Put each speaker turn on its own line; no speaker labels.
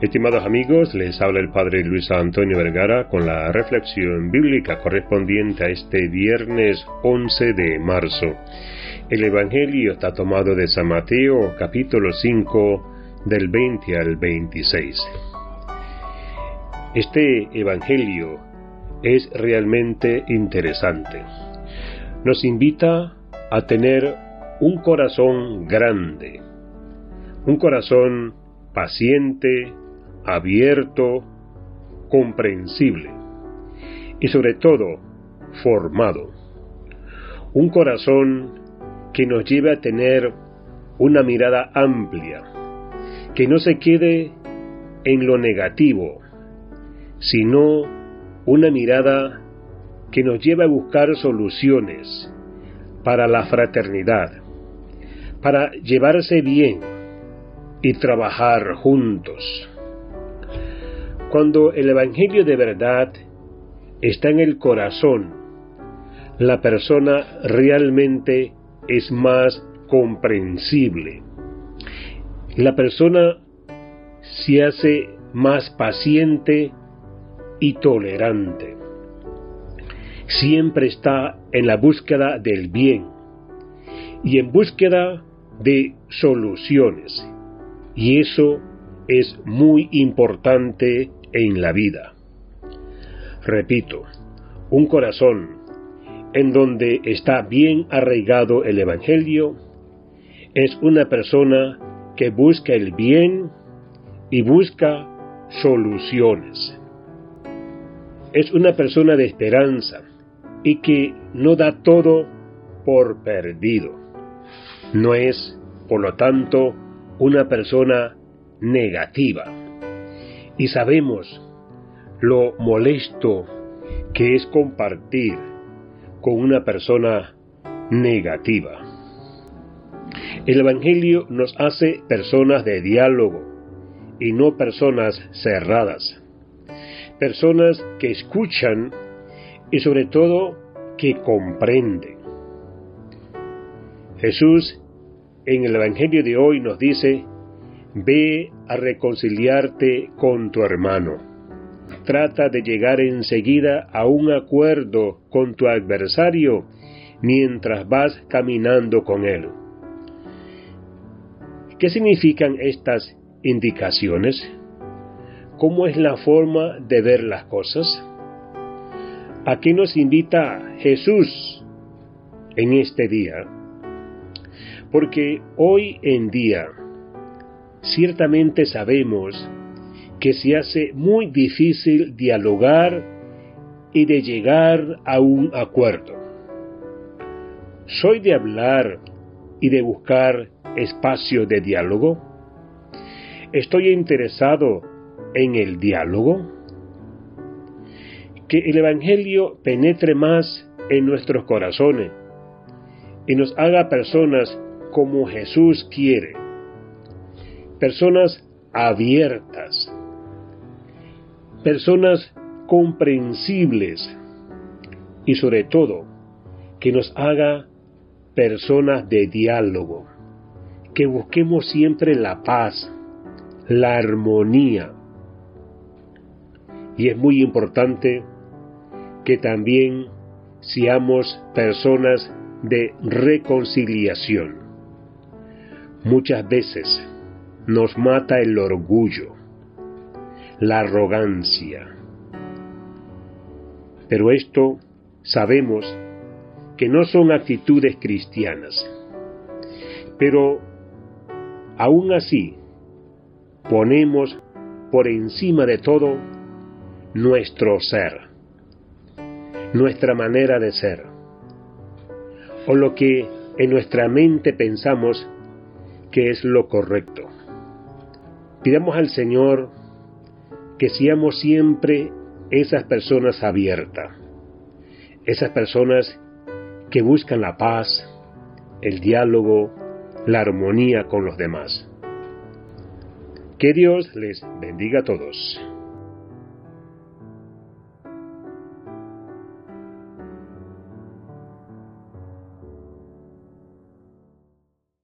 Estimados amigos, les habla el Padre Luis Antonio Vergara con la reflexión bíblica correspondiente a este viernes 11 de marzo. El Evangelio está tomado de San Mateo capítulo 5 del 20 al 26. Este Evangelio es realmente interesante. Nos invita a tener un corazón grande, un corazón paciente, abierto, comprensible y sobre todo formado. Un corazón que nos lleve a tener una mirada amplia, que no se quede en lo negativo, sino una mirada que nos lleve a buscar soluciones para la fraternidad, para llevarse bien y trabajar juntos. Cuando el Evangelio de verdad está en el corazón, la persona realmente es más comprensible. La persona se hace más paciente y tolerante. Siempre está en la búsqueda del bien y en búsqueda de soluciones. Y eso es muy importante en la vida. Repito, un corazón en donde está bien arraigado el Evangelio es una persona que busca el bien y busca soluciones. Es una persona de esperanza y que no da todo por perdido. No es, por lo tanto, una persona negativa y sabemos lo molesto que es compartir con una persona negativa. El Evangelio nos hace personas de diálogo y no personas cerradas. Personas que escuchan y sobre todo que comprenden. Jesús en el Evangelio de hoy nos dice Ve a reconciliarte con tu hermano. Trata de llegar enseguida a un acuerdo con tu adversario mientras vas caminando con él. ¿Qué significan estas indicaciones? ¿Cómo es la forma de ver las cosas? ¿A qué nos invita Jesús en este día? Porque hoy en día ciertamente sabemos que se hace muy difícil dialogar y de llegar a un acuerdo. ¿Soy de hablar y de buscar espacio de diálogo? ¿Estoy interesado en el diálogo? Que el Evangelio penetre más en nuestros corazones y nos haga personas como Jesús quiere personas abiertas, personas comprensibles y sobre todo que nos haga personas de diálogo, que busquemos siempre la paz, la armonía. Y es muy importante que también seamos personas de reconciliación. Muchas veces nos mata el orgullo, la arrogancia. Pero esto sabemos que no son actitudes cristianas. Pero aún así ponemos por encima de todo nuestro ser, nuestra manera de ser, o lo que en nuestra mente pensamos que es lo correcto. Pidamos al Señor que seamos siempre esas personas abiertas, esas personas que buscan la paz, el diálogo, la armonía con los demás. Que Dios les bendiga a todos.